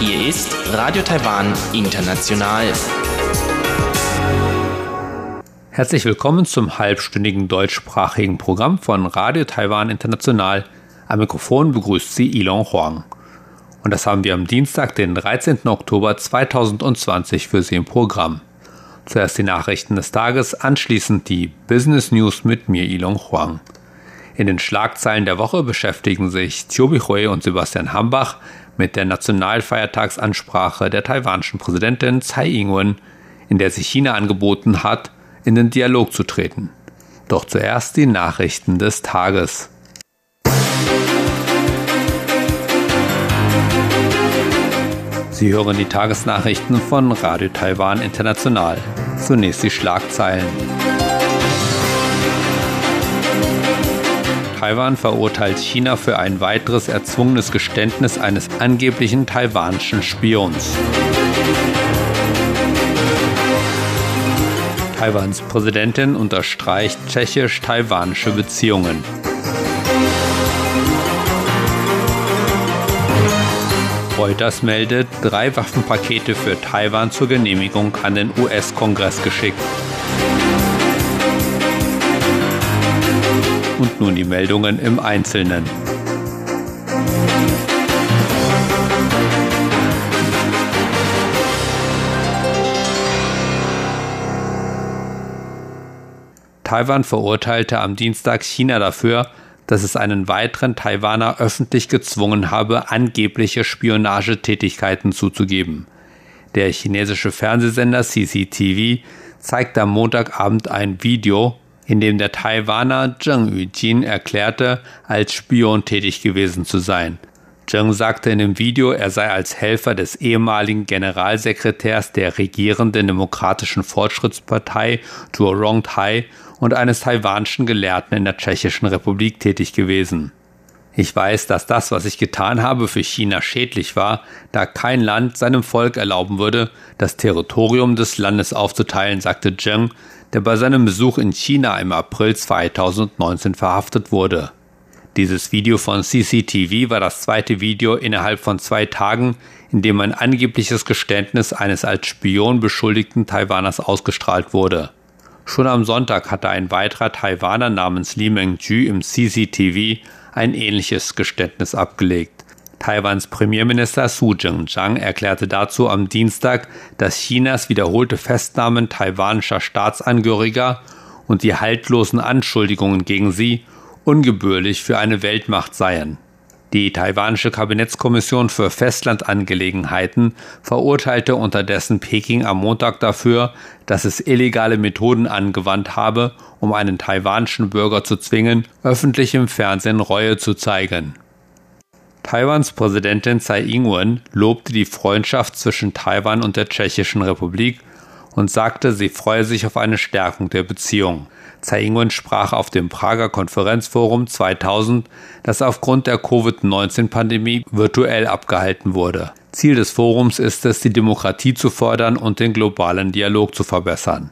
Hier ist Radio Taiwan International. Herzlich willkommen zum halbstündigen deutschsprachigen Programm von Radio Taiwan International. Am Mikrofon begrüßt Sie Ilon Huang. Und das haben wir am Dienstag, den 13. Oktober 2020 für Sie im Programm. Zuerst die Nachrichten des Tages, anschließend die Business News mit mir, Ilong Huang. In den Schlagzeilen der Woche beschäftigen sich Thiobi Hui und Sebastian Hambach mit der Nationalfeiertagsansprache der taiwanischen Präsidentin Tsai Ing-wen, in der sich China angeboten hat, in den Dialog zu treten. Doch zuerst die Nachrichten des Tages. Sie hören die Tagesnachrichten von Radio Taiwan International. Zunächst die Schlagzeilen. Taiwan verurteilt China für ein weiteres erzwungenes Geständnis eines angeblichen taiwanischen Spions. Taiwans Präsidentin unterstreicht tschechisch-taiwanische Beziehungen. Reuters meldet, drei Waffenpakete für Taiwan zur Genehmigung an den US-Kongress geschickt. Und nun die Meldungen im Einzelnen. Taiwan verurteilte am Dienstag China dafür, dass es einen weiteren Taiwaner öffentlich gezwungen habe, angebliche Spionagetätigkeiten zuzugeben. Der chinesische Fernsehsender CCTV zeigte am Montagabend ein Video, in dem der Taiwaner Zheng Yujin erklärte, als Spion tätig gewesen zu sein. Zheng sagte in dem Video, er sei als Helfer des ehemaligen Generalsekretärs der regierenden Demokratischen Fortschrittspartei Zhuo Rongtai und eines taiwanischen Gelehrten in der Tschechischen Republik tätig gewesen. Ich weiß, dass das, was ich getan habe, für China schädlich war, da kein Land seinem Volk erlauben würde, das Territorium des Landes aufzuteilen, sagte Zheng, der bei seinem Besuch in China im April 2019 verhaftet wurde. Dieses Video von CCTV war das zweite Video innerhalb von zwei Tagen, in dem ein angebliches Geständnis eines als Spion beschuldigten Taiwaners ausgestrahlt wurde. Schon am Sonntag hatte ein weiterer Taiwaner namens Li Mengju im CCTV ein ähnliches Geständnis abgelegt. Taiwans Premierminister Su Jing-chang erklärte dazu am Dienstag, dass Chinas wiederholte Festnahmen taiwanischer Staatsangehöriger und die haltlosen Anschuldigungen gegen sie ungebührlich für eine Weltmacht seien. Die taiwanische Kabinettskommission für Festlandangelegenheiten verurteilte unterdessen Peking am Montag dafür, dass es illegale Methoden angewandt habe, um einen taiwanischen Bürger zu zwingen, öffentlich im Fernsehen Reue zu zeigen. Taiwans Präsidentin Tsai Ing-wen lobte die Freundschaft zwischen Taiwan und der Tschechischen Republik und sagte, sie freue sich auf eine Stärkung der Beziehung. Tsai Ing-wen sprach auf dem Prager Konferenzforum 2000, das aufgrund der Covid-19-Pandemie virtuell abgehalten wurde. Ziel des Forums ist es, die Demokratie zu fördern und den globalen Dialog zu verbessern.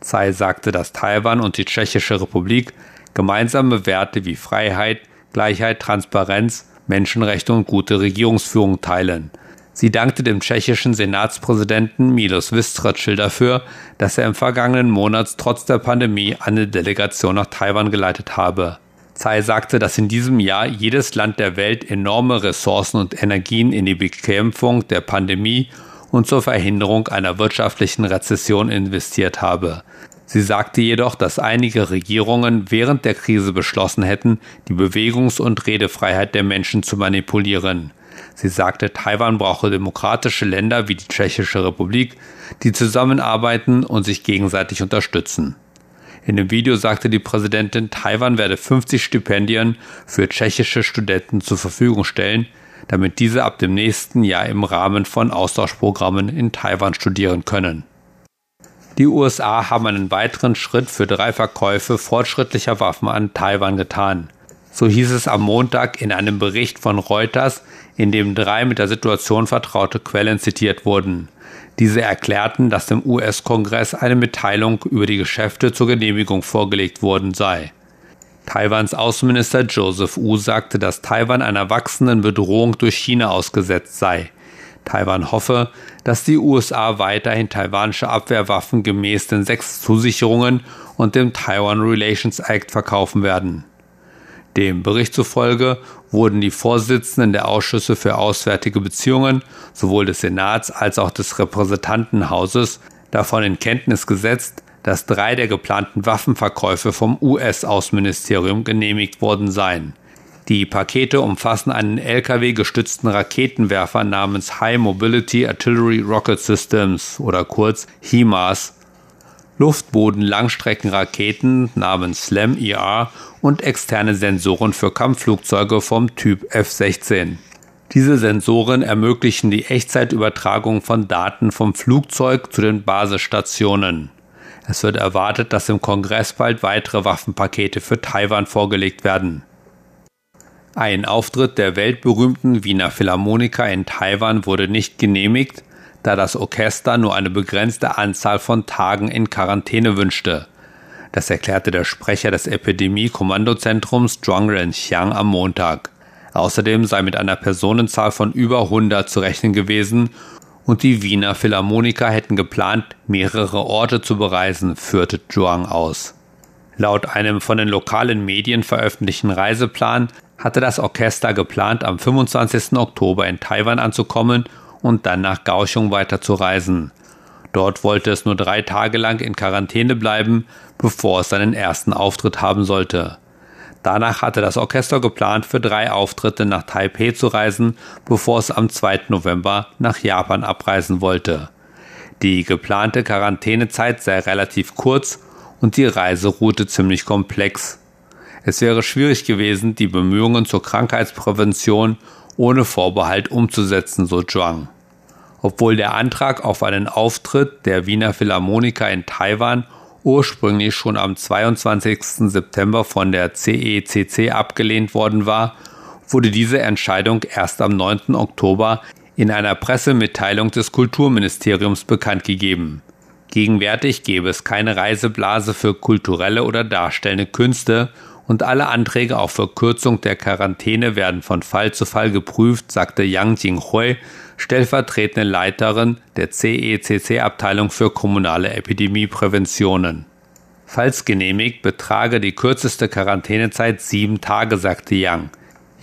Tsai sagte, dass Taiwan und die Tschechische Republik gemeinsame Werte wie Freiheit, Gleichheit, Transparenz, Menschenrechte und gute Regierungsführung teilen. Sie dankte dem tschechischen Senatspräsidenten Milos Vystrčil dafür, dass er im vergangenen Monat trotz der Pandemie eine Delegation nach Taiwan geleitet habe. Tsai sagte, dass in diesem Jahr jedes Land der Welt enorme Ressourcen und Energien in die Bekämpfung der Pandemie und zur Verhinderung einer wirtschaftlichen Rezession investiert habe. Sie sagte jedoch, dass einige Regierungen während der Krise beschlossen hätten, die Bewegungs- und Redefreiheit der Menschen zu manipulieren. Sie sagte, Taiwan brauche demokratische Länder wie die Tschechische Republik, die zusammenarbeiten und sich gegenseitig unterstützen. In dem Video sagte die Präsidentin, Taiwan werde 50 Stipendien für tschechische Studenten zur Verfügung stellen, damit diese ab dem nächsten Jahr im Rahmen von Austauschprogrammen in Taiwan studieren können. Die USA haben einen weiteren Schritt für drei Verkäufe fortschrittlicher Waffen an Taiwan getan. So hieß es am Montag in einem Bericht von Reuters, in dem drei mit der Situation vertraute Quellen zitiert wurden. Diese erklärten, dass dem US-Kongress eine Mitteilung über die Geschäfte zur Genehmigung vorgelegt worden sei. Taiwans Außenminister Joseph Wu sagte, dass Taiwan einer wachsenden Bedrohung durch China ausgesetzt sei. Taiwan hoffe, dass die USA weiterhin taiwanische Abwehrwaffen gemäß den sechs Zusicherungen und dem Taiwan Relations Act verkaufen werden. Dem Bericht zufolge wurden die Vorsitzenden der Ausschüsse für Auswärtige Beziehungen sowohl des Senats als auch des Repräsentantenhauses davon in Kenntnis gesetzt, dass drei der geplanten Waffenverkäufe vom US-Außenministerium genehmigt worden seien. Die Pakete umfassen einen LKW-gestützten Raketenwerfer namens High Mobility Artillery Rocket Systems oder kurz HIMARS, Luftboden-Langstreckenraketen namens SLAM-IR und externe Sensoren für Kampfflugzeuge vom Typ F-16. Diese Sensoren ermöglichen die Echtzeitübertragung von Daten vom Flugzeug zu den Basisstationen. Es wird erwartet, dass im Kongress bald weitere Waffenpakete für Taiwan vorgelegt werden. Ein Auftritt der weltberühmten Wiener Philharmoniker in Taiwan wurde nicht genehmigt, da das Orchester nur eine begrenzte Anzahl von Tagen in Quarantäne wünschte. Das erklärte der Sprecher des Epidemie-Kommandozentrums Zhuang Renxiang am Montag. Außerdem sei mit einer Personenzahl von über 100 zu rechnen gewesen und die Wiener Philharmoniker hätten geplant, mehrere Orte zu bereisen, führte Zhuang aus. Laut einem von den lokalen Medien veröffentlichten Reiseplan hatte das Orchester geplant, am 25. Oktober in Taiwan anzukommen und dann nach Kaohsiung weiterzureisen. Dort wollte es nur drei Tage lang in Quarantäne bleiben, bevor es seinen ersten Auftritt haben sollte. Danach hatte das Orchester geplant, für drei Auftritte nach Taipei zu reisen, bevor es am 2. November nach Japan abreisen wollte. Die geplante Quarantänezeit sei relativ kurz und die Reiseroute ziemlich komplex. Es wäre schwierig gewesen, die Bemühungen zur Krankheitsprävention ohne Vorbehalt umzusetzen, so Zhuang. Obwohl der Antrag auf einen Auftritt der Wiener Philharmoniker in Taiwan ursprünglich schon am 22. September von der CECC e abgelehnt worden war, wurde diese Entscheidung erst am 9. Oktober in einer Pressemitteilung des Kulturministeriums bekannt gegeben. Gegenwärtig gäbe es keine Reiseblase für kulturelle oder darstellende Künste und alle Anträge auf Verkürzung der Quarantäne werden von Fall zu Fall geprüft, sagte Yang Jinghui, stellvertretende Leiterin der CECC-Abteilung für kommunale Epidemiepräventionen. Falls genehmigt, betrage die kürzeste Quarantänezeit sieben Tage, sagte Yang.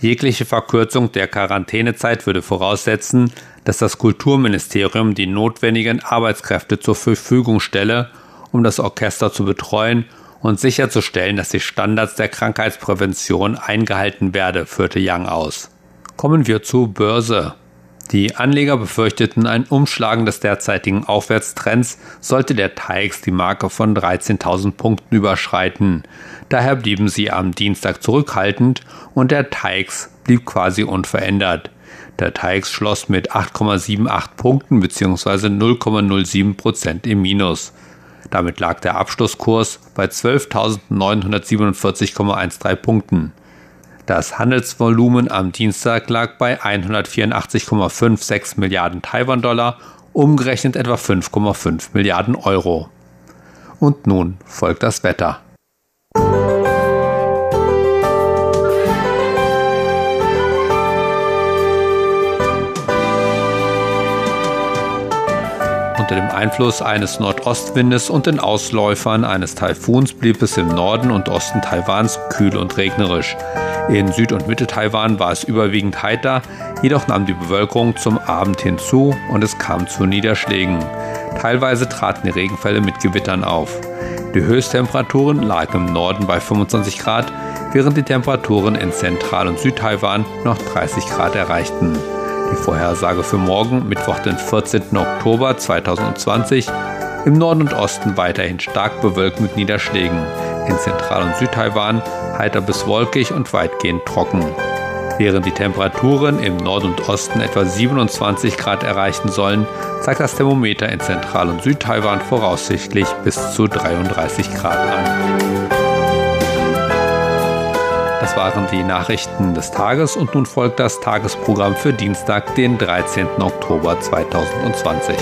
Jegliche Verkürzung der Quarantänezeit würde voraussetzen, dass das Kulturministerium die notwendigen Arbeitskräfte zur Verfügung stelle, um das Orchester zu betreuen und sicherzustellen, dass die Standards der Krankheitsprävention eingehalten werde, führte Young aus. Kommen wir zur Börse. Die Anleger befürchteten ein Umschlagen des derzeitigen Aufwärtstrends, sollte der TAIX die Marke von 13.000 Punkten überschreiten. Daher blieben sie am Dienstag zurückhaltend und der TAIX blieb quasi unverändert. Der TAIX schloss mit 8,78 Punkten bzw. 0,07 Prozent im Minus. Damit lag der Abschlusskurs bei 12.947,13 Punkten. Das Handelsvolumen am Dienstag lag bei 184,56 Milliarden Taiwan-Dollar, umgerechnet etwa 5,5 Milliarden Euro. Und nun folgt das Wetter. Unter dem Einfluss eines Nordostwindes und den Ausläufern eines Taifuns blieb es im Norden und Osten Taiwans kühl und regnerisch. In Süd- und Mitte-Taiwan war es überwiegend heiter, jedoch nahm die Bewölkung zum Abend hinzu und es kam zu Niederschlägen. Teilweise traten die Regenfälle mit Gewittern auf. Die Höchsttemperaturen lagen im Norden bei 25 Grad, während die Temperaturen in Zentral- und Südtaiwan noch 30 Grad erreichten. Die Vorhersage für morgen, Mittwoch, den 14. Oktober 2020. Im Norden und Osten weiterhin stark bewölkt mit Niederschlägen. In Zentral- und Südtaiwan heiter bis wolkig und weitgehend trocken. Während die Temperaturen im Nord- und Osten etwa 27 Grad erreichen sollen, zeigt das Thermometer in Zentral- und Südtaiwan voraussichtlich bis zu 33 Grad an. Das waren die Nachrichten des Tages und nun folgt das Tagesprogramm für Dienstag, den 13. Oktober 2020.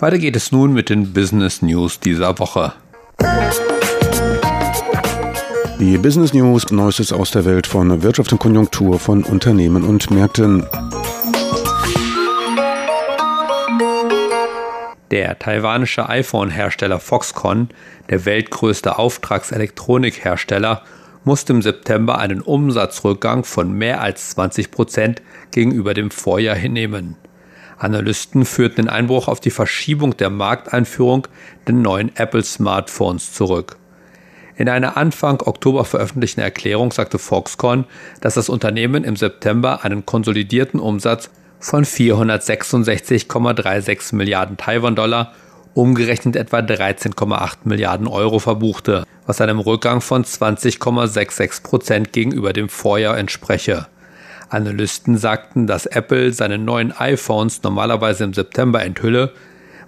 Weiter geht es nun mit den Business News dieser Woche. Die Business News, Neuestes aus der Welt von Wirtschaft und Konjunktur von Unternehmen und Märkten. Der taiwanische iPhone-Hersteller Foxconn, der weltgrößte Auftragselektronikhersteller, musste im September einen Umsatzrückgang von mehr als 20 Prozent gegenüber dem Vorjahr hinnehmen. Analysten führten den Einbruch auf die Verschiebung der Markteinführung der neuen Apple-Smartphones zurück. In einer Anfang Oktober veröffentlichten Erklärung sagte Foxconn, dass das Unternehmen im September einen konsolidierten Umsatz von 466,36 Milliarden Taiwan-Dollar, umgerechnet etwa 13,8 Milliarden Euro verbuchte, was einem Rückgang von 20,66 Prozent gegenüber dem Vorjahr entspreche. Analysten sagten, dass Apple seine neuen iPhones normalerweise im September enthülle,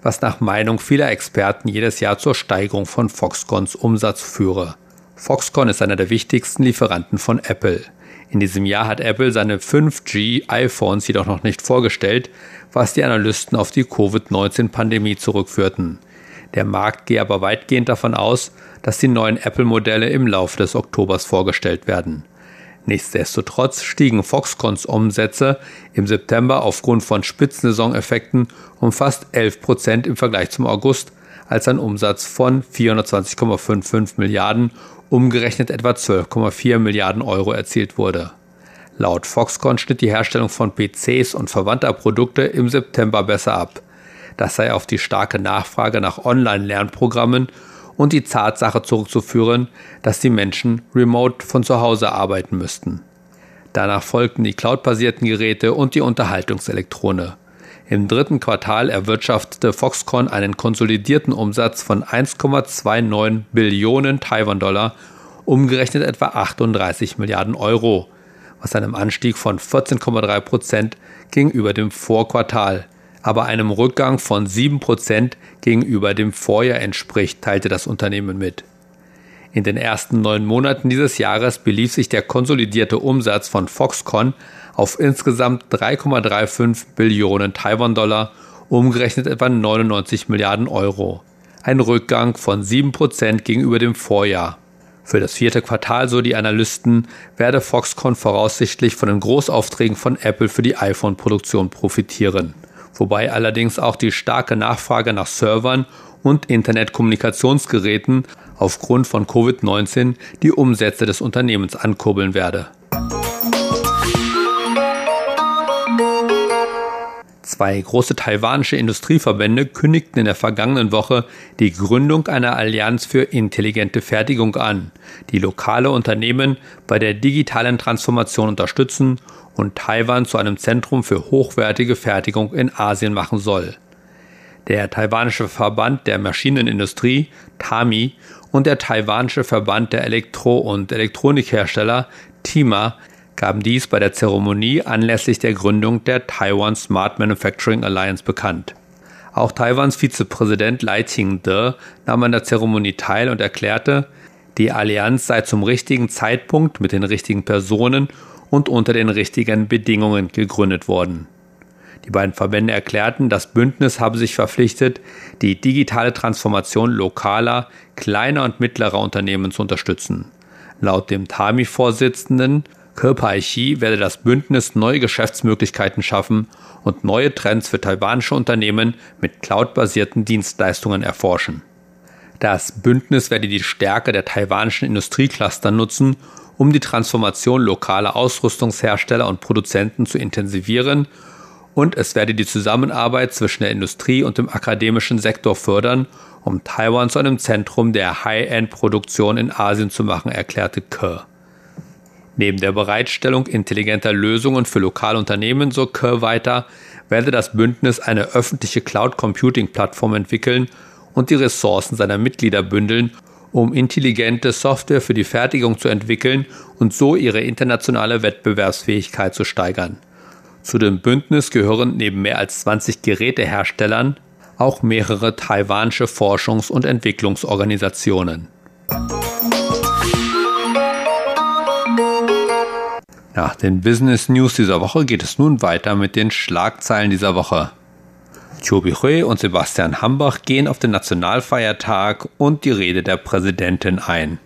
was nach Meinung vieler Experten jedes Jahr zur Steigerung von Foxconns Umsatz führe. Foxconn ist einer der wichtigsten Lieferanten von Apple. In diesem Jahr hat Apple seine 5G iPhones jedoch noch nicht vorgestellt, was die Analysten auf die Covid-19-Pandemie zurückführten. Der Markt gehe aber weitgehend davon aus, dass die neuen Apple-Modelle im Laufe des Oktobers vorgestellt werden. Nichtsdestotrotz stiegen Foxconns Umsätze im September aufgrund von Spitzensaisoneffekten um fast 11 Prozent im Vergleich zum August, als ein Umsatz von 420,55 Milliarden umgerechnet etwa 12,4 Milliarden Euro erzielt wurde. Laut Foxconn schnitt die Herstellung von PCs und verwandter Produkte im September besser ab. Das sei auf die starke Nachfrage nach Online-Lernprogrammen und die Tatsache zurückzuführen, dass die Menschen remote von zu Hause arbeiten müssten. Danach folgten die cloudbasierten Geräte und die Unterhaltungselektrone. Im dritten Quartal erwirtschaftete Foxconn einen konsolidierten Umsatz von 1,29 Billionen Taiwan-Dollar, umgerechnet etwa 38 Milliarden Euro, was einem Anstieg von 14,3 Prozent gegenüber dem Vorquartal, aber einem Rückgang von 7 Prozent gegenüber dem Vorjahr entspricht, teilte das Unternehmen mit. In den ersten neun Monaten dieses Jahres belief sich der konsolidierte Umsatz von Foxconn auf insgesamt 3,35 Billionen Taiwan-Dollar, umgerechnet etwa 99 Milliarden Euro. Ein Rückgang von 7% gegenüber dem Vorjahr. Für das vierte Quartal, so die Analysten, werde Foxconn voraussichtlich von den Großaufträgen von Apple für die iPhone-Produktion profitieren. Wobei allerdings auch die starke Nachfrage nach Servern und Internetkommunikationsgeräten aufgrund von Covid-19 die Umsätze des Unternehmens ankurbeln werde. Zwei große taiwanische Industrieverbände kündigten in der vergangenen Woche die Gründung einer Allianz für intelligente Fertigung an, die lokale Unternehmen bei der digitalen Transformation unterstützen und Taiwan zu einem Zentrum für hochwertige Fertigung in Asien machen soll. Der taiwanische Verband der Maschinenindustrie, TAMI, und der taiwanische Verband der Elektro- und Elektronikhersteller, TIMA, gaben dies bei der Zeremonie anlässlich der Gründung der Taiwan Smart Manufacturing Alliance bekannt. Auch Taiwans Vizepräsident Lai Ching-de nahm an der Zeremonie teil und erklärte, die Allianz sei zum richtigen Zeitpunkt mit den richtigen Personen und unter den richtigen Bedingungen gegründet worden. Die beiden Verbände erklärten, das Bündnis habe sich verpflichtet, die digitale Transformation lokaler, kleiner und mittlerer Unternehmen zu unterstützen. Laut dem TAMI-Vorsitzenden Ke werde das Bündnis neue Geschäftsmöglichkeiten schaffen und neue Trends für taiwanische Unternehmen mit cloudbasierten Dienstleistungen erforschen. Das Bündnis werde die Stärke der taiwanischen Industriecluster nutzen, um die Transformation lokaler Ausrüstungshersteller und Produzenten zu intensivieren und es werde die Zusammenarbeit zwischen der Industrie und dem akademischen Sektor fördern, um Taiwan zu einem Zentrum der High-End-Produktion in Asien zu machen, erklärte Ke. Neben der Bereitstellung intelligenter Lösungen für lokale Unternehmen, so Kerr weiter, werde das Bündnis eine öffentliche Cloud Computing Plattform entwickeln und die Ressourcen seiner Mitglieder bündeln, um intelligente Software für die Fertigung zu entwickeln und so ihre internationale Wettbewerbsfähigkeit zu steigern. Zu dem Bündnis gehören neben mehr als 20 Geräteherstellern auch mehrere taiwanische Forschungs- und Entwicklungsorganisationen. Nach den Business News dieser Woche geht es nun weiter mit den Schlagzeilen dieser Woche. Chobi Hui und Sebastian Hambach gehen auf den Nationalfeiertag und die Rede der Präsidentin ein.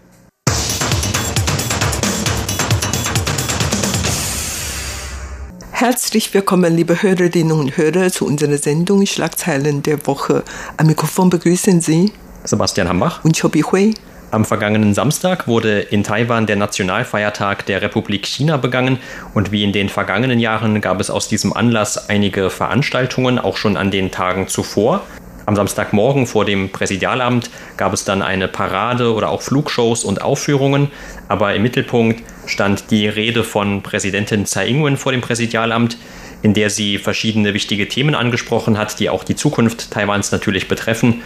Herzlich willkommen, liebe Hörerinnen und Hörer, zu unserer Sendung Schlagzeilen der Woche. Am Mikrofon begrüßen Sie Sebastian Hambach und Chobi Hui. Am vergangenen Samstag wurde in Taiwan der Nationalfeiertag der Republik China begangen. Und wie in den vergangenen Jahren gab es aus diesem Anlass einige Veranstaltungen, auch schon an den Tagen zuvor. Am Samstagmorgen vor dem Präsidialamt gab es dann eine Parade oder auch Flugshows und Aufführungen, aber im Mittelpunkt stand die Rede von Präsidentin Tsai Ing-wen vor dem Präsidialamt, in der sie verschiedene wichtige Themen angesprochen hat, die auch die Zukunft Taiwans natürlich betreffen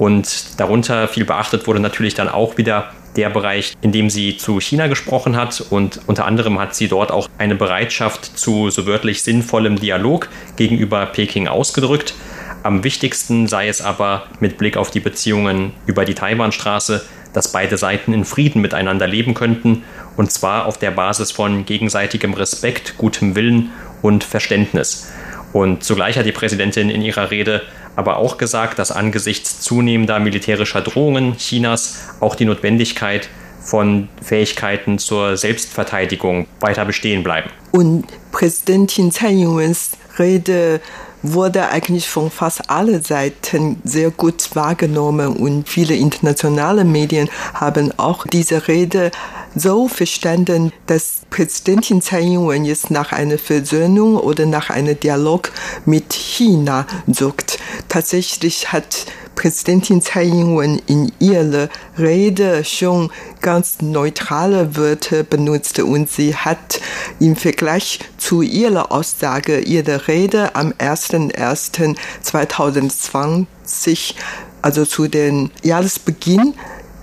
und darunter viel beachtet wurde natürlich dann auch wieder der Bereich, in dem sie zu China gesprochen hat. Und unter anderem hat sie dort auch eine Bereitschaft zu so wörtlich sinnvollem Dialog gegenüber Peking ausgedrückt. Am wichtigsten sei es aber mit Blick auf die Beziehungen über die Taiwanstraße, dass beide Seiten in Frieden miteinander leben könnten, und zwar auf der Basis von gegenseitigem Respekt, gutem Willen und Verständnis. Und zugleich hat die Präsidentin in ihrer Rede aber auch gesagt, dass angesichts zunehmender militärischer Drohungen Chinas auch die Notwendigkeit von Fähigkeiten zur Selbstverteidigung weiter bestehen bleiben. Und Präsidentin Tsai Ing-wens Rede wurde eigentlich von fast allen Seiten sehr gut wahrgenommen und viele internationale Medien haben auch diese Rede so verstanden, dass Präsidentin Tsai Ing-wen jetzt nach einer Versöhnung oder nach einem Dialog mit China sucht. Tatsächlich hat Präsidentin Tsai Ing-wen in ihrer Rede schon ganz neutrale Wörter benutzt und sie hat im Vergleich zu ihrer Aussage ihrer Rede am 01.01.2020, also zu den Jahresbeginn,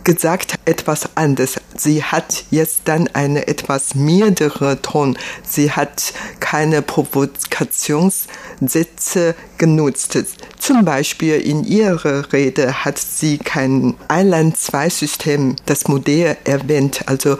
gesagt etwas anderes. Sie hat jetzt dann eine etwas mildere Ton. Sie hat keine Provokationssätze genutzt. Zum Beispiel in ihrer Rede hat sie kein Island-2-System, das Modell erwähnt. Also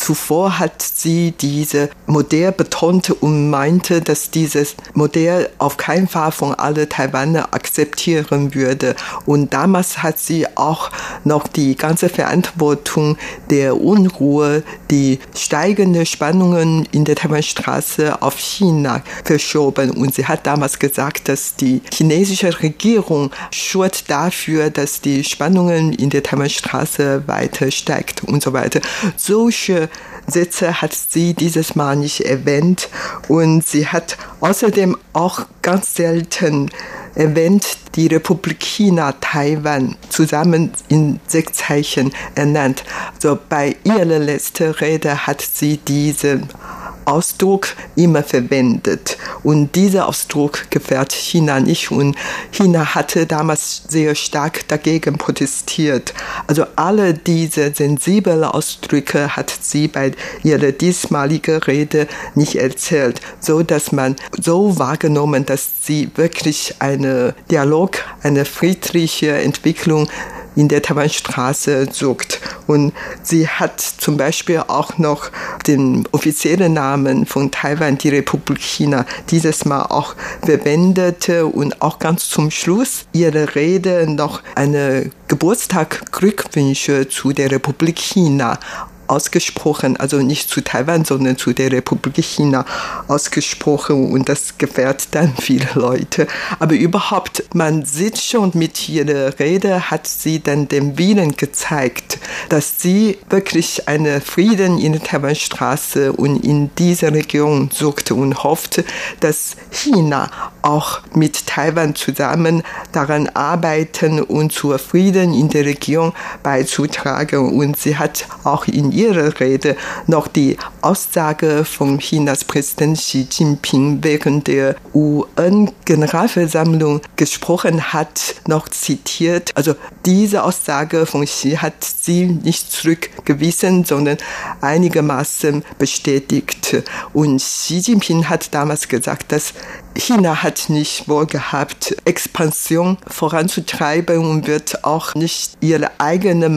Zuvor hat sie diese Modell betont und meinte, dass dieses Modell auf keinen Fall von allen Taiwaner akzeptieren würde. Und damals hat sie auch noch die ganze Verantwortung der Unruhe, die steigenden Spannungen in der Taiwanstraße auf China verschoben. Und sie hat damals gesagt, dass die chinesische Regierung schuld dafür, dass die Spannungen in der Taiwanstraße weiter steigt und so weiter. Solche Sätze hat sie dieses Mal nicht erwähnt und sie hat außerdem auch ganz selten erwähnt die Republik China Taiwan zusammen in sechs Zeichen ernannt. So bei ihrer letzten Rede hat sie diese Ausdruck immer verwendet. Und dieser Ausdruck gefällt China nicht. Und China hatte damals sehr stark dagegen protestiert. Also alle diese sensiblen Ausdrücke hat sie bei ihrer diesmaligen Rede nicht erzählt, so dass man so wahrgenommen, dass sie wirklich eine Dialog, eine friedliche Entwicklung in der Taiwanstraße sucht. Und sie hat zum Beispiel auch noch den offiziellen Namen von Taiwan, die Republik China, dieses Mal auch verwendet und auch ganz zum Schluss ihre Rede noch eine Geburtstag Glückwünsche zu der Republik China ausgesprochen, also nicht zu Taiwan, sondern zu der Republik China ausgesprochen und das gefällt dann viele Leute. Aber überhaupt, man sieht schon mit ihrer Rede hat sie dann den Willen gezeigt, dass sie wirklich einen Frieden in der Taiwanstraße und in dieser Region sucht und hofft, dass China auch mit Taiwan zusammen daran arbeiten und zur Frieden in der Region beizutragen. Und sie hat auch in ihrer Rede noch die Aussage von Chinas Präsident Xi Jinping während der UN-Generalversammlung gesprochen hat, noch zitiert. Also diese Aussage von Xi hat sie nicht zurückgewiesen, sondern einigermaßen bestätigt. Und Xi Jinping hat damals gesagt, dass China hat nicht vorgehabt, Expansion voranzutreiben und wird auch nicht ihre eigene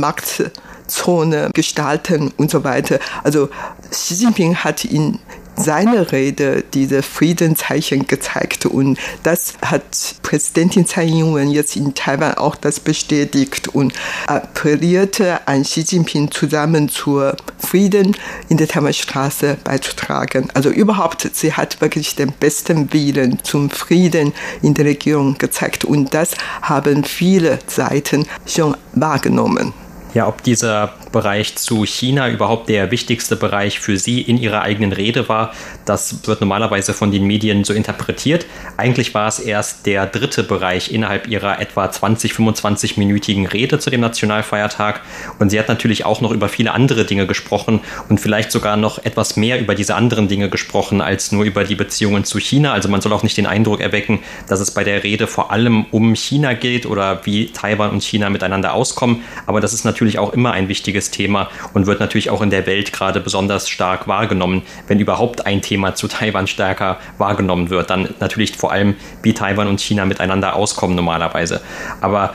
Marktzone gestalten und so weiter. Also Xi Jinping hat in seine Rede diese Friedenszeichen gezeigt und das hat Präsidentin Tsai Ing-wen jetzt in Taiwan auch das bestätigt und appellierte an Xi Jinping zusammen zur Frieden in der Taiwanstraße beizutragen. Also überhaupt, sie hat wirklich den besten Willen zum Frieden in der Regierung gezeigt und das haben viele Seiten schon wahrgenommen. Ja, ob dieser Bereich zu China überhaupt der wichtigste Bereich für Sie in Ihrer eigenen Rede war. Das wird normalerweise von den Medien so interpretiert. Eigentlich war es erst der dritte Bereich innerhalb Ihrer etwa 20, 25-minütigen Rede zu dem Nationalfeiertag. Und sie hat natürlich auch noch über viele andere Dinge gesprochen und vielleicht sogar noch etwas mehr über diese anderen Dinge gesprochen als nur über die Beziehungen zu China. Also man soll auch nicht den Eindruck erwecken, dass es bei der Rede vor allem um China geht oder wie Taiwan und China miteinander auskommen. Aber das ist natürlich auch immer ein wichtiges Thema und wird natürlich auch in der Welt gerade besonders stark wahrgenommen. Wenn überhaupt ein Thema zu Taiwan stärker wahrgenommen wird, dann natürlich vor allem, wie Taiwan und China miteinander auskommen normalerweise. Aber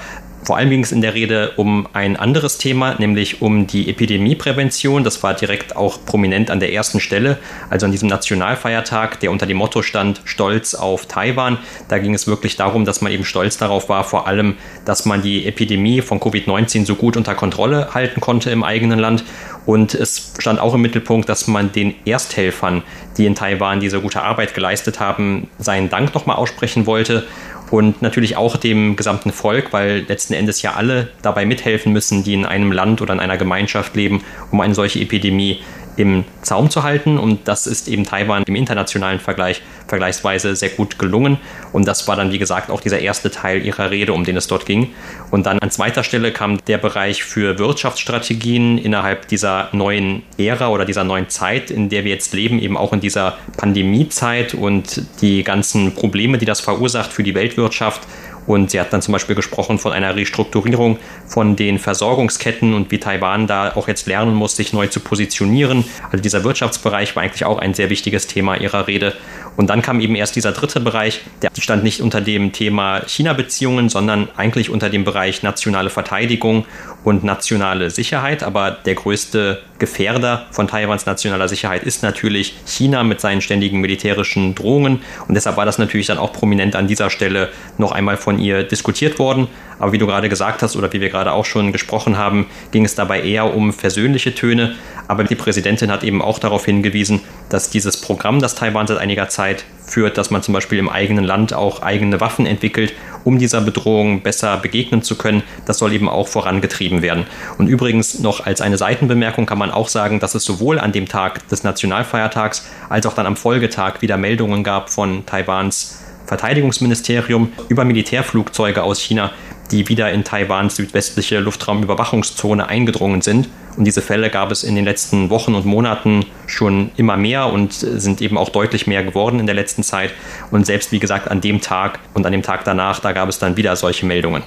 vor allem ging es in der Rede um ein anderes Thema, nämlich um die Epidemieprävention. Das war direkt auch prominent an der ersten Stelle, also an diesem Nationalfeiertag, der unter dem Motto stand Stolz auf Taiwan. Da ging es wirklich darum, dass man eben stolz darauf war, vor allem, dass man die Epidemie von Covid-19 so gut unter Kontrolle halten konnte im eigenen Land. Und es stand auch im Mittelpunkt, dass man den Ersthelfern, die in Taiwan diese gute Arbeit geleistet haben, seinen Dank nochmal aussprechen wollte und natürlich auch dem gesamten Volk, weil letzten Endes ja alle dabei mithelfen müssen, die in einem Land oder in einer Gemeinschaft leben, um eine solche Epidemie im Zaum zu halten. Und das ist eben Taiwan im internationalen Vergleich vergleichsweise sehr gut gelungen. Und das war dann, wie gesagt, auch dieser erste Teil ihrer Rede, um den es dort ging. Und dann an zweiter Stelle kam der Bereich für Wirtschaftsstrategien innerhalb dieser neuen Ära oder dieser neuen Zeit, in der wir jetzt leben, eben auch in dieser Pandemiezeit und die ganzen Probleme, die das verursacht für die Weltwirtschaft und sie hat dann zum Beispiel gesprochen von einer Restrukturierung von den Versorgungsketten und wie Taiwan da auch jetzt lernen muss, sich neu zu positionieren. Also dieser Wirtschaftsbereich war eigentlich auch ein sehr wichtiges Thema ihrer Rede. Und dann kam eben erst dieser dritte Bereich, der stand nicht unter dem Thema China-Beziehungen, sondern eigentlich unter dem Bereich nationale Verteidigung und nationale Sicherheit. Aber der größte Gefährder von Taiwans nationaler Sicherheit ist natürlich China mit seinen ständigen militärischen Drohungen. Und deshalb war das natürlich dann auch prominent an dieser Stelle noch einmal von ihr diskutiert worden. Aber wie du gerade gesagt hast oder wie wir gerade auch schon gesprochen haben, ging es dabei eher um versöhnliche Töne. Aber die Präsidentin hat eben auch darauf hingewiesen, dass dieses Programm, das Taiwan seit einiger Zeit führt, dass man zum Beispiel im eigenen Land auch eigene Waffen entwickelt, um dieser Bedrohung besser begegnen zu können. Das soll eben auch vorangetrieben werden. Und übrigens noch als eine Seitenbemerkung kann man auch sagen, dass es sowohl an dem Tag des Nationalfeiertags als auch dann am Folgetag wieder Meldungen gab von Taiwans Verteidigungsministerium über Militärflugzeuge aus China, die wieder in Taiwans südwestliche Luftraumüberwachungszone eingedrungen sind. Und diese Fälle gab es in den letzten Wochen und Monaten schon immer mehr und sind eben auch deutlich mehr geworden in der letzten Zeit. Und selbst wie gesagt an dem Tag und an dem Tag danach, da gab es dann wieder solche Meldungen.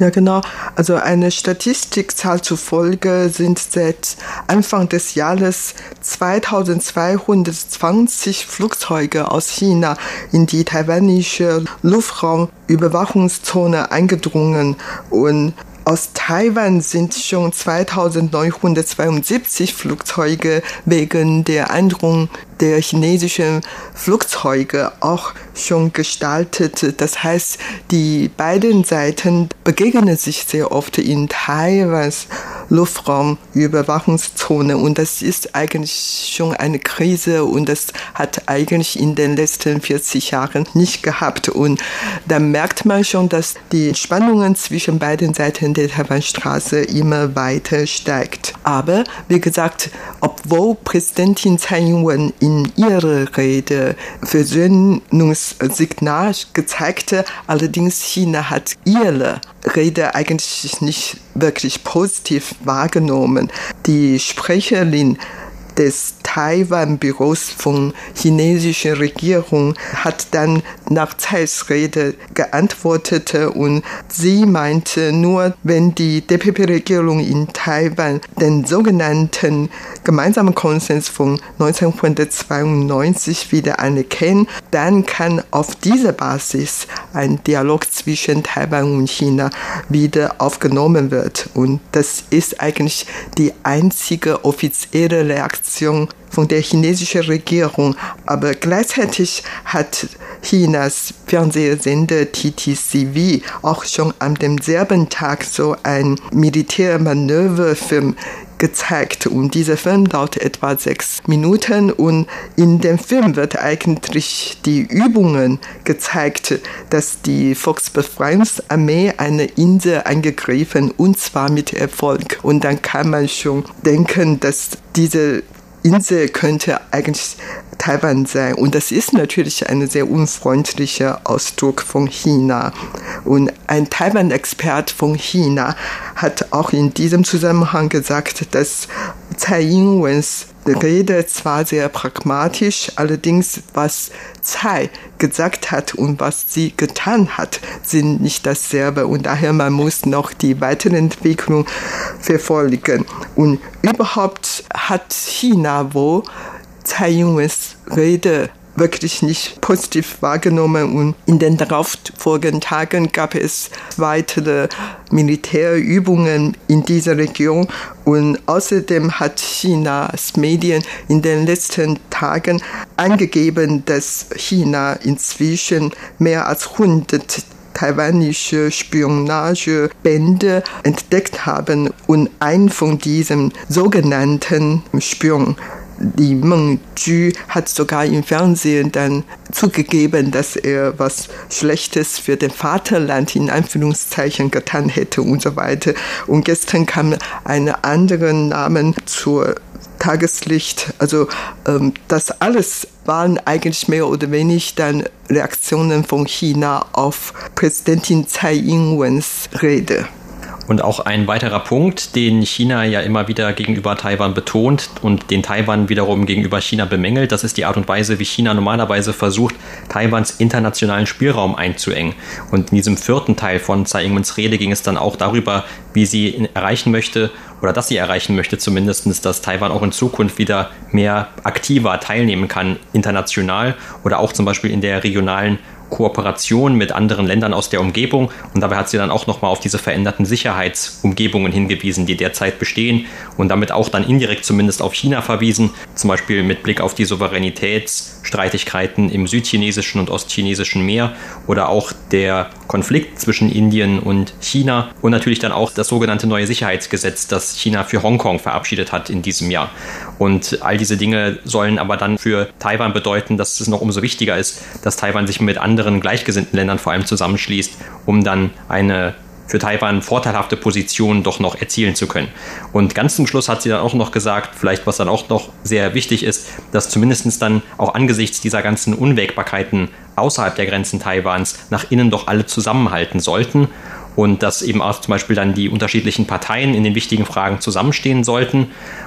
Ja, genau. Also eine Statistikzahl zufolge sind seit Anfang des Jahres 2220 Flugzeuge aus China in die taiwanische Luftraumüberwachungszone eingedrungen und aus Taiwan sind schon 2972 Flugzeuge wegen der Eindrung der chinesischen Flugzeuge auch schon gestaltet. Das heißt, die beiden Seiten begegnen sich sehr oft in Taiwans Luftraumüberwachungszone und das ist eigentlich schon eine Krise und das hat eigentlich in den letzten 40 Jahren nicht gehabt und da merkt man schon, dass die Spannungen zwischen beiden Seiten der Taiwanstraße immer weiter steigt. Aber wie gesagt, obwohl Präsidentin Tsai Ing-wen in ihrer Rede Versöhnungssignal gezeigte, allerdings China hat ihre Rede eigentlich nicht wirklich positiv wahrgenommen. Die Sprecherin des Taiwan-Büros von chinesischer Regierung hat dann nach Zeis Rede geantwortet und sie meinte, nur wenn die DPP-Regierung in Taiwan den sogenannten gemeinsamen Konsens von 1992 wieder anerkennt, dann kann auf dieser Basis ein Dialog zwischen Taiwan und China wieder aufgenommen wird. Und das ist eigentlich die einzige offizielle Reaktion von der chinesischen Regierung. Aber gleichzeitig hat Chinas Fernsehsender TTCV auch schon am demselben Tag so ein Militärmanöverfilm gezeigt und dieser Film dauert etwa sechs Minuten und in dem Film wird eigentlich die Übungen gezeigt, dass die Volksbefreiungsarmee eine Insel angegriffen und zwar mit Erfolg und dann kann man schon denken, dass diese Insel könnte eigentlich Taiwan sein. Und das ist natürlich ein sehr unfreundlicher Ausdruck von China. Und ein Taiwan-Expert von China hat auch in diesem Zusammenhang gesagt, dass Tsai Ing-wens Rede zwar sehr pragmatisch, allerdings was Tsai gesagt hat und was sie getan hat, sind nicht dasselbe und daher man muss noch die weitere Entwicklung verfolgen. Und überhaupt hat China wo Tsai Ing-wens Rede wirklich nicht positiv wahrgenommen. Und in den darauffolgenden Tagen gab es weitere Militärübungen in dieser Region. Und außerdem hat Chinas Medien in den letzten Tagen angegeben, dass China inzwischen mehr als 100 taiwanische Spionagebände entdeckt haben. Und ein von diesen sogenannten Spion Li Mengju hat sogar im Fernsehen dann zugegeben, dass er was Schlechtes für den Vaterland in Anführungszeichen getan hätte und so weiter. Und gestern kam ein anderer Name zur Tageslicht. Also ähm, das alles waren eigentlich mehr oder weniger dann Reaktionen von China auf Präsidentin Tsai Ing-wens Rede. Und auch ein weiterer Punkt, den China ja immer wieder gegenüber Taiwan betont und den Taiwan wiederum gegenüber China bemängelt, das ist die Art und Weise, wie China normalerweise versucht, Taiwans internationalen Spielraum einzuengen. Und in diesem vierten Teil von Tsai Ing-wens Rede ging es dann auch darüber, wie sie erreichen möchte, oder dass sie erreichen möchte zumindest, dass Taiwan auch in Zukunft wieder mehr aktiver teilnehmen kann, international oder auch zum Beispiel in der regionalen Kooperation mit anderen Ländern aus der Umgebung. Und dabei hat sie dann auch nochmal auf diese veränderten Sicherheitsumgebungen hingewiesen, die derzeit bestehen und damit auch dann indirekt zumindest auf China verwiesen, zum Beispiel mit Blick auf die Souveränitätsstreitigkeiten im südchinesischen und ostchinesischen Meer oder auch der Konflikt zwischen Indien und China und natürlich dann auch das sogenannte neue Sicherheitsgesetz, das China für Hongkong verabschiedet hat in diesem Jahr. Und all diese Dinge sollen aber dann für Taiwan bedeuten, dass es noch umso wichtiger ist, dass Taiwan sich mit anderen anderen gleichgesinnten Ländern vor allem zusammenschließt, um dann eine für Taiwan vorteilhafte Position doch noch erzielen zu können. Und ganz zum Schluss hat sie dann auch noch gesagt, vielleicht was dann auch noch sehr wichtig ist, dass zumindest dann auch angesichts dieser ganzen Unwägbarkeiten außerhalb der Grenzen Taiwans nach innen doch alle zusammenhalten sollten und dass eben auch zum Beispiel dann die unterschiedlichen Parteien in den wichtigen Fragen zusammenstehen sollten.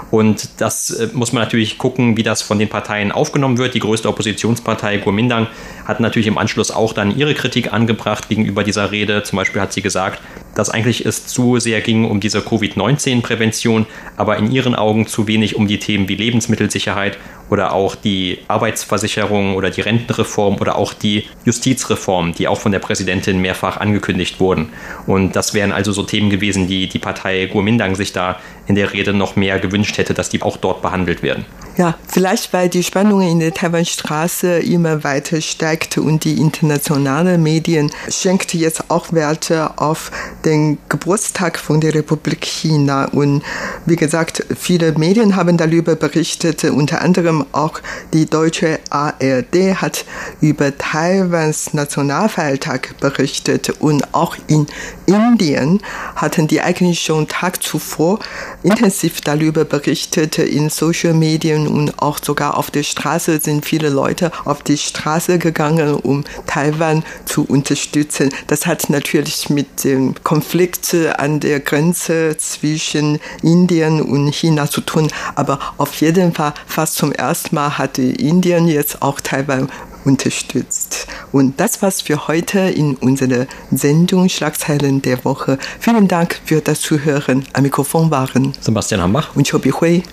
Und das äh, muss man natürlich gucken, wie das von den Parteien aufgenommen wird. Die größte Oppositionspartei, Kuomintang, hat natürlich im Anschluss auch dann ihre Kritik angebracht gegenüber dieser Rede. Zum Beispiel hat sie gesagt, dass eigentlich es zu sehr ging um diese Covid-19-Prävention, aber in ihren Augen zu wenig um die Themen wie Lebensmittelsicherheit oder auch die Arbeitsversicherung oder die Rentenreform oder auch die Justizreform, die auch von der Präsidentin mehrfach angekündigt wurden. Und das wären also so Themen gewesen, die die Partei Guomindang sich da in der Rede noch mehr gewünscht hätte, dass die auch dort behandelt werden. Ja, vielleicht weil die Spannungen in der Taiwanstraße immer weiter steigt und die internationalen Medien schenkt jetzt auch Werte auf den Geburtstag von der Republik China. Und wie gesagt, viele Medien haben darüber berichtet, unter anderem auch die deutsche ARD hat über Taiwans Nationalfeiertag berichtet und auch in Indien hatten die eigentlich schon Tag zuvor intensiv darüber berichtet in Social Medien und auch sogar auf der Straße sind viele Leute auf die Straße gegangen, um Taiwan zu unterstützen. Das hat natürlich mit dem Konflikt an der Grenze zwischen Indien und China zu tun, aber auf jeden Fall fast zum ersten Mal hat Indien jetzt auch Taiwan unterstützt. Und das war's für heute in unserer Sendung Schlagzeilen der Woche. Vielen Dank für das Zuhören. Am Mikrofon waren Sebastian Hambach und Chobi Hui.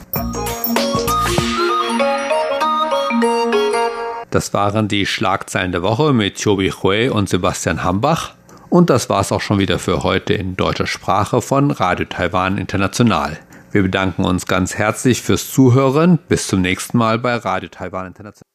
Das waren die Schlagzeilen der Woche mit Chobi Hui und Sebastian Hambach. Und das war's auch schon wieder für heute in deutscher Sprache von Radio Taiwan International. Wir bedanken uns ganz herzlich fürs Zuhören. Bis zum nächsten Mal bei Radio Taiwan International.